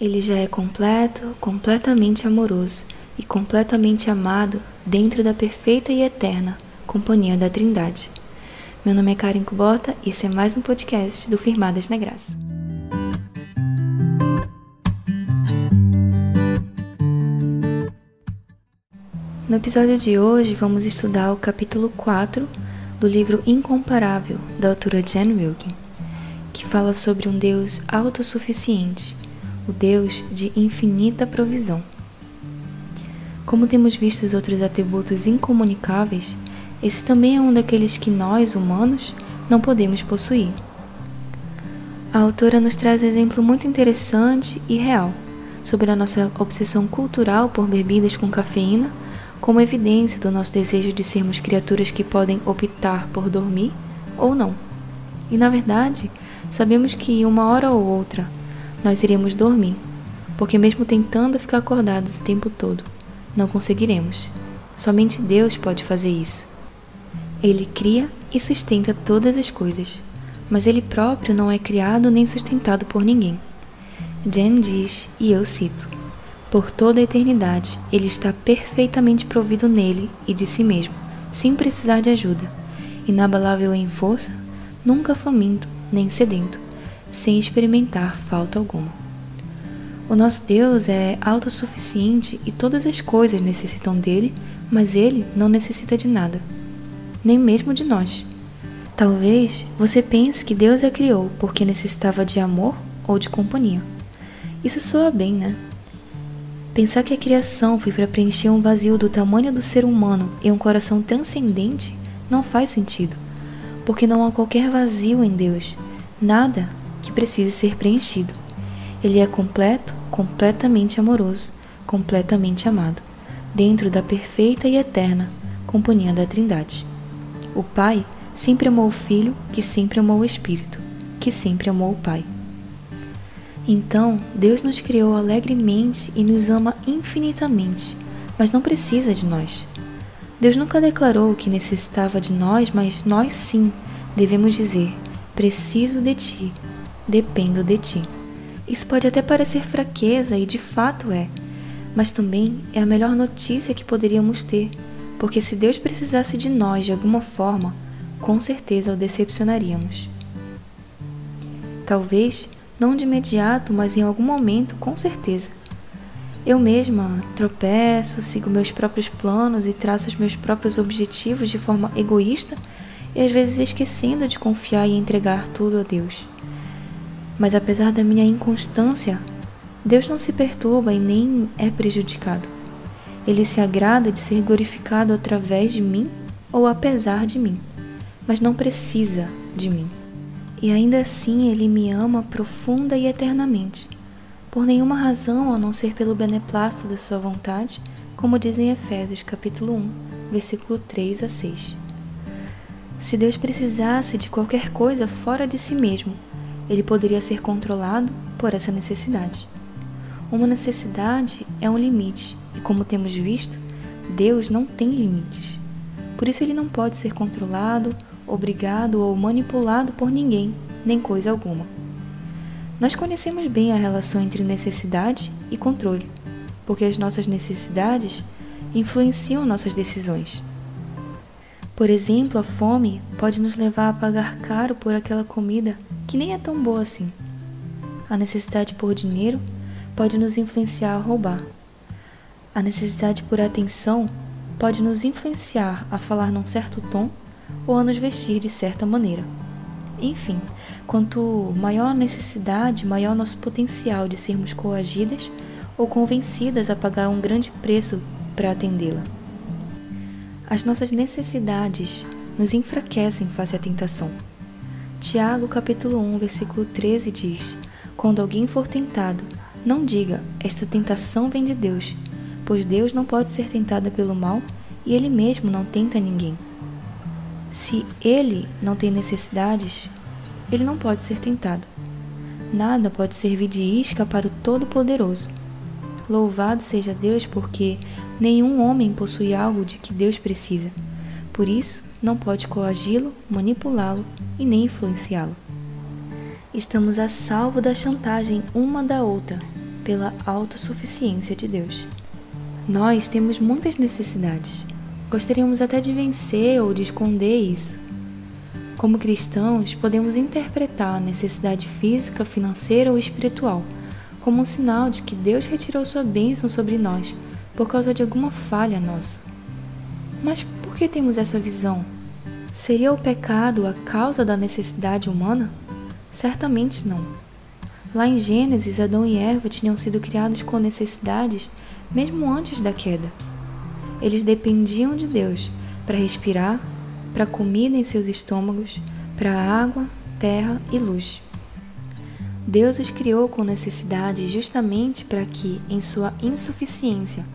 Ele já é completo, completamente amoroso e completamente amado dentro da perfeita e eterna companhia da Trindade. Meu nome é Karen Kubota e esse é mais um podcast do Firmadas na Graça. No episódio de hoje vamos estudar o capítulo 4 do livro Incomparável da autora Jen Wilkin, que fala sobre um Deus autossuficiente o Deus de infinita provisão. Como temos visto os outros atributos incomunicáveis, esse também é um daqueles que nós, humanos, não podemos possuir. A autora nos traz um exemplo muito interessante e real sobre a nossa obsessão cultural por bebidas com cafeína, como evidência do nosso desejo de sermos criaturas que podem optar por dormir ou não. E na verdade, sabemos que uma hora ou outra nós iremos dormir, porque mesmo tentando ficar acordados o tempo todo, não conseguiremos. Somente Deus pode fazer isso. Ele cria e sustenta todas as coisas, mas ele próprio não é criado nem sustentado por ninguém. Jen diz, e eu cito: Por toda a eternidade, ele está perfeitamente provido nele e de si mesmo, sem precisar de ajuda, inabalável em força, nunca faminto nem sedento sem experimentar falta alguma. O nosso Deus é autossuficiente e todas as coisas necessitam dele, mas ele não necessita de nada, nem mesmo de nós. Talvez você pense que Deus a criou porque necessitava de amor ou de companhia. Isso soa bem, né? Pensar que a criação foi para preencher um vazio do tamanho do ser humano e um coração transcendente não faz sentido, porque não há qualquer vazio em Deus, nada que precise ser preenchido. Ele é completo, completamente amoroso, completamente amado, dentro da perfeita e eterna companhia da Trindade. O Pai sempre amou o Filho, que sempre amou o Espírito, que sempre amou o Pai. Então, Deus nos criou alegremente e nos ama infinitamente, mas não precisa de nós. Deus nunca declarou que necessitava de nós, mas nós sim devemos dizer: preciso de ti, dependo de ti. Isso pode até parecer fraqueza e de fato é, mas também é a melhor notícia que poderíamos ter, porque se Deus precisasse de nós de alguma forma, com certeza o decepcionaríamos. Talvez não de imediato, mas em algum momento, com certeza. Eu mesma tropeço, sigo meus próprios planos e traço os meus próprios objetivos de forma egoísta e às vezes esquecendo de confiar e entregar tudo a Deus. Mas apesar da minha inconstância, Deus não se perturba e nem é prejudicado. Ele se agrada de ser glorificado através de mim ou apesar de mim, mas não precisa de mim. E ainda assim ele me ama profunda e eternamente, por nenhuma razão a não ser pelo beneplácito da sua vontade, como diz em Efésios capítulo 1, versículo 3 a 6. Se Deus precisasse de qualquer coisa fora de si mesmo, ele poderia ser controlado por essa necessidade. Uma necessidade é um limite, e como temos visto, Deus não tem limites. Por isso ele não pode ser controlado, obrigado ou manipulado por ninguém, nem coisa alguma. Nós conhecemos bem a relação entre necessidade e controle, porque as nossas necessidades influenciam nossas decisões. Por exemplo, a fome pode nos levar a pagar caro por aquela comida que nem é tão boa assim. A necessidade por dinheiro pode nos influenciar a roubar. A necessidade por atenção pode nos influenciar a falar num certo tom ou a nos vestir de certa maneira. Enfim, quanto maior a necessidade, maior nosso potencial de sermos coagidas ou convencidas a pagar um grande preço para atendê-la. As nossas necessidades nos enfraquecem face à tentação. Tiago capítulo 1, versículo 13 diz: Quando alguém for tentado, não diga, esta tentação vem de Deus, pois Deus não pode ser tentado pelo mal e ele mesmo não tenta ninguém. Se ele não tem necessidades, ele não pode ser tentado. Nada pode servir de isca para o Todo-Poderoso. Louvado seja Deus, porque nenhum homem possui algo de que Deus precisa. Por isso, não pode coagi-lo, manipulá-lo e nem influenciá-lo. Estamos a salvo da chantagem uma da outra, pela autossuficiência de Deus. Nós temos muitas necessidades. Gostaríamos até de vencer ou de esconder isso. Como cristãos, podemos interpretar a necessidade física, financeira ou espiritual como um sinal de que Deus retirou sua bênção sobre nós por causa de alguma falha nossa. Mas que temos essa visão? Seria o pecado a causa da necessidade humana? Certamente não. Lá em Gênesis, Adão e Eva tinham sido criados com necessidades mesmo antes da queda. Eles dependiam de Deus para respirar, para comida em seus estômagos, para água, terra e luz. Deus os criou com necessidade justamente para que, em sua insuficiência,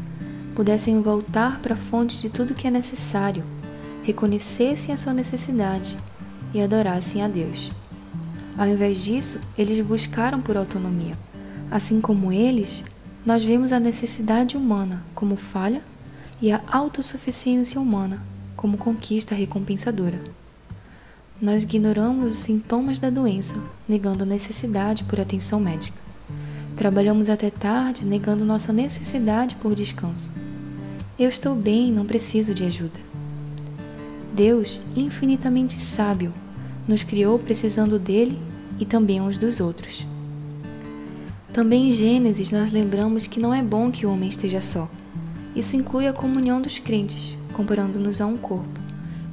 pudessem voltar para a fonte de tudo que é necessário, reconhecessem a sua necessidade e adorassem a Deus. Ao invés disso, eles buscaram por autonomia. Assim como eles, nós vemos a necessidade humana como falha e a autossuficiência humana como conquista recompensadora. Nós ignoramos os sintomas da doença, negando a necessidade por atenção médica. Trabalhamos até tarde, negando nossa necessidade por descanso. Eu estou bem, não preciso de ajuda. Deus, infinitamente sábio, nos criou precisando dele e também uns dos outros. Também em Gênesis nós lembramos que não é bom que o homem esteja só. Isso inclui a comunhão dos crentes, comparando-nos a um corpo,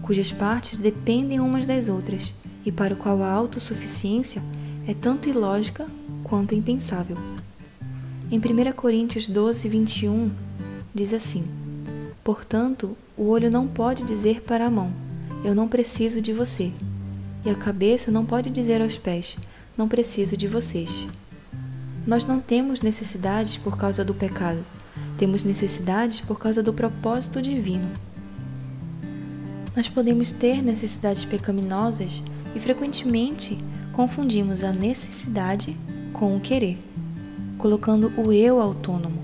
cujas partes dependem umas das outras e para o qual a autossuficiência é tanto ilógica quanto impensável. Em 1 Coríntios 12, 21, diz assim: Portanto, o olho não pode dizer para a mão: Eu não preciso de você. E a cabeça não pode dizer aos pés: Não preciso de vocês. Nós não temos necessidades por causa do pecado, temos necessidades por causa do propósito divino. Nós podemos ter necessidades pecaminosas e frequentemente confundimos a necessidade com o querer, colocando o eu autônomo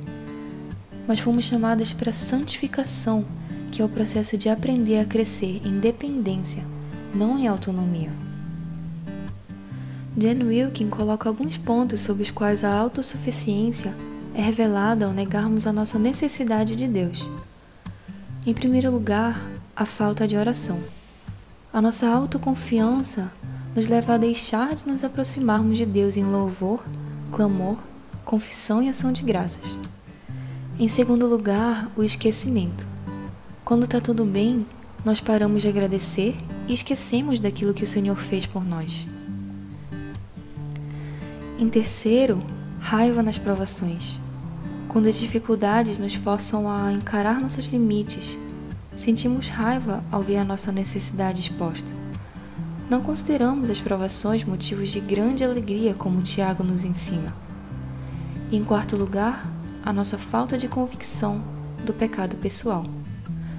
mas fomos chamadas para santificação, que é o processo de aprender a crescer em dependência, não em autonomia. Jan Wilkin coloca alguns pontos sobre os quais a autossuficiência é revelada ao negarmos a nossa necessidade de Deus. Em primeiro lugar, a falta de oração. A nossa autoconfiança nos leva a deixar de nos aproximarmos de Deus em louvor, clamor, confissão e ação de graças. Em segundo lugar, o esquecimento. Quando está tudo bem, nós paramos de agradecer e esquecemos daquilo que o Senhor fez por nós. Em terceiro, raiva nas provações. Quando as dificuldades nos forçam a encarar nossos limites, sentimos raiva ao ver a nossa necessidade exposta. Não consideramos as provações motivos de grande alegria, como Tiago nos ensina. E em quarto lugar, a nossa falta de convicção do pecado pessoal.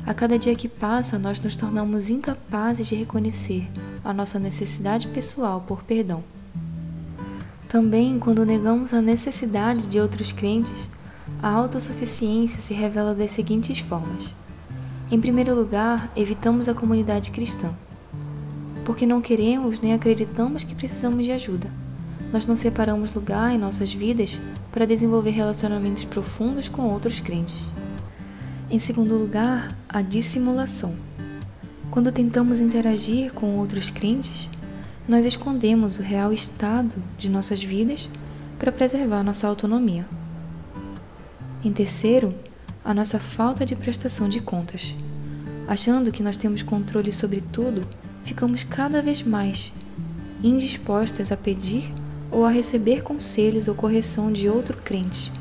A cada dia que passa, nós nos tornamos incapazes de reconhecer a nossa necessidade pessoal por perdão. Também, quando negamos a necessidade de outros crentes, a autossuficiência se revela das seguintes formas. Em primeiro lugar, evitamos a comunidade cristã, porque não queremos nem acreditamos que precisamos de ajuda. Nós não separamos lugar em nossas vidas para desenvolver relacionamentos profundos com outros crentes. Em segundo lugar, a dissimulação. Quando tentamos interagir com outros crentes, nós escondemos o real estado de nossas vidas para preservar nossa autonomia. Em terceiro, a nossa falta de prestação de contas. Achando que nós temos controle sobre tudo, ficamos cada vez mais indispostas a pedir ou a receber conselhos ou correção de outro crente.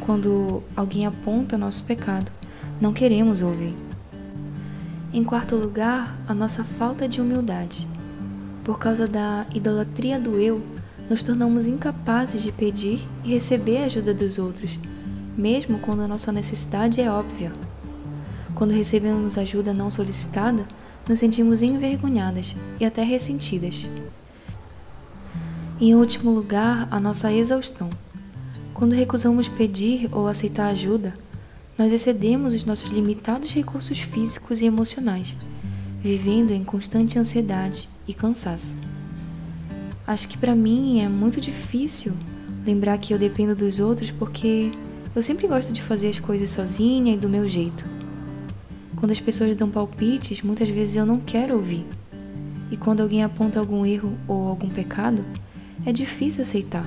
Quando alguém aponta nosso pecado, não queremos ouvir. Em quarto lugar, a nossa falta de humildade. Por causa da idolatria do eu, nos tornamos incapazes de pedir e receber a ajuda dos outros, mesmo quando a nossa necessidade é óbvia. Quando recebemos ajuda não solicitada, nos sentimos envergonhadas e até ressentidas. Em último lugar, a nossa exaustão. Quando recusamos pedir ou aceitar ajuda, nós excedemos os nossos limitados recursos físicos e emocionais, vivendo em constante ansiedade e cansaço. Acho que para mim é muito difícil lembrar que eu dependo dos outros porque eu sempre gosto de fazer as coisas sozinha e do meu jeito. Quando as pessoas dão palpites, muitas vezes eu não quero ouvir. E quando alguém aponta algum erro ou algum pecado, é difícil aceitar.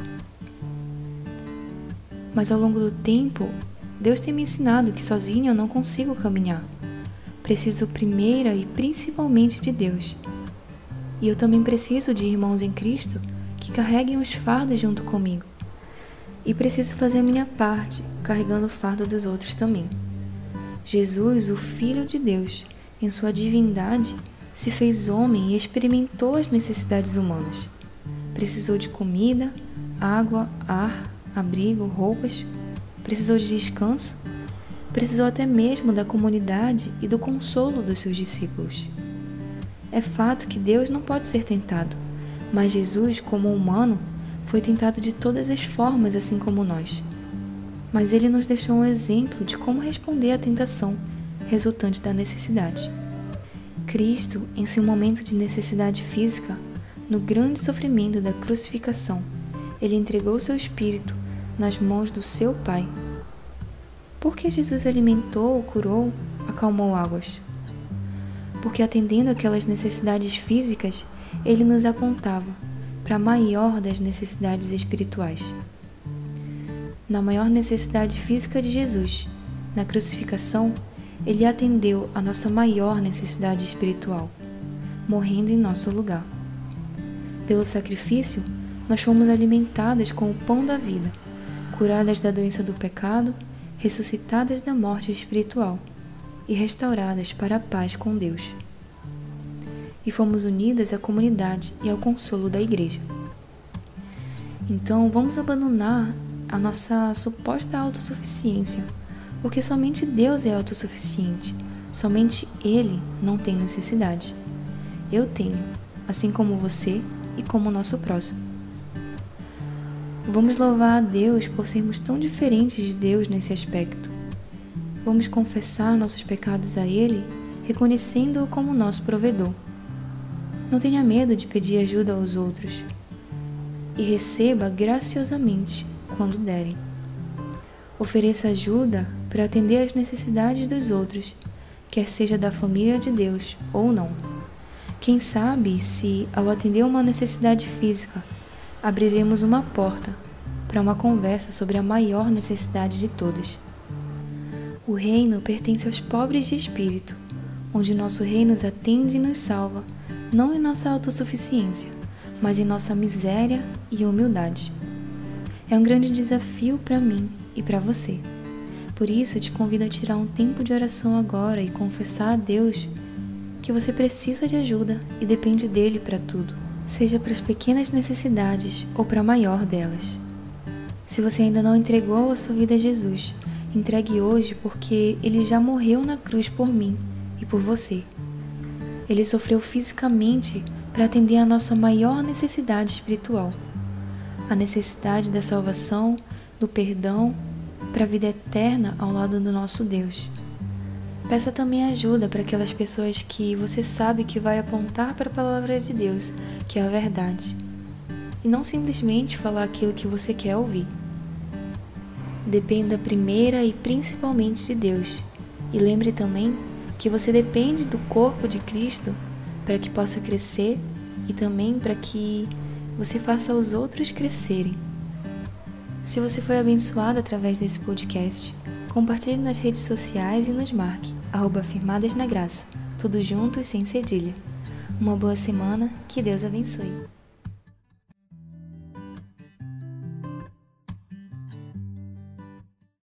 Mas ao longo do tempo, Deus tem me ensinado que sozinho eu não consigo caminhar. Preciso primeira e principalmente de Deus. E eu também preciso de irmãos em Cristo que carreguem os fardos junto comigo. E preciso fazer a minha parte, carregando o fardo dos outros também. Jesus, o Filho de Deus, em sua divindade, se fez homem e experimentou as necessidades humanas. Precisou de comida, água, ar, abrigo, roupas. Precisou de descanso. Precisou até mesmo da comunidade e do consolo dos seus discípulos. É fato que Deus não pode ser tentado, mas Jesus, como humano, foi tentado de todas as formas, assim como nós. Mas ele nos deixou um exemplo de como responder à tentação resultante da necessidade. Cristo, em seu momento de necessidade física, no grande sofrimento da crucificação, ele entregou seu espírito nas mãos do seu Pai. Porque Jesus alimentou, curou, acalmou águas? Porque atendendo aquelas necessidades físicas, ele nos apontava para a maior das necessidades espirituais. Na maior necessidade física de Jesus, na crucificação, ele atendeu a nossa maior necessidade espiritual, morrendo em nosso lugar. Pelo sacrifício, nós fomos alimentadas com o pão da vida, curadas da doença do pecado, ressuscitadas da morte espiritual e restauradas para a paz com Deus. E fomos unidas à comunidade e ao consolo da Igreja. Então, vamos abandonar a nossa suposta autossuficiência, porque somente Deus é autossuficiente, somente Ele não tem necessidade. Eu tenho, assim como você e como o nosso próximo. Vamos louvar a Deus por sermos tão diferentes de Deus nesse aspecto. Vamos confessar nossos pecados a Ele, reconhecendo-o como nosso provedor. Não tenha medo de pedir ajuda aos outros e receba graciosamente quando derem. Ofereça ajuda para atender às necessidades dos outros, quer seja da família de Deus ou não. Quem sabe se, ao atender uma necessidade física, abriremos uma porta para uma conversa sobre a maior necessidade de todas. O reino pertence aos pobres de espírito, onde nosso rei nos atende e nos salva, não em nossa autossuficiência, mas em nossa miséria e humildade. É um grande desafio para mim e para você. Por isso, te convido a tirar um tempo de oração agora e confessar a Deus que você precisa de ajuda e depende dele para tudo, seja para as pequenas necessidades ou para a maior delas. Se você ainda não entregou a sua vida a Jesus, entregue hoje porque ele já morreu na cruz por mim e por você. Ele sofreu fisicamente para atender a nossa maior necessidade espiritual, a necessidade da salvação, do perdão, para a vida eterna ao lado do nosso Deus. Peça também ajuda para aquelas pessoas que você sabe que vai apontar para a palavra de Deus, que é a verdade. E não simplesmente falar aquilo que você quer ouvir. Dependa primeira e principalmente de Deus. E lembre também que você depende do corpo de Cristo para que possa crescer e também para que você faça os outros crescerem. Se você foi abençoado através desse podcast, compartilhe nas redes sociais e nos marque arroba Firmadas na Graça, tudo junto e sem cedilha. Uma boa semana, que Deus abençoe.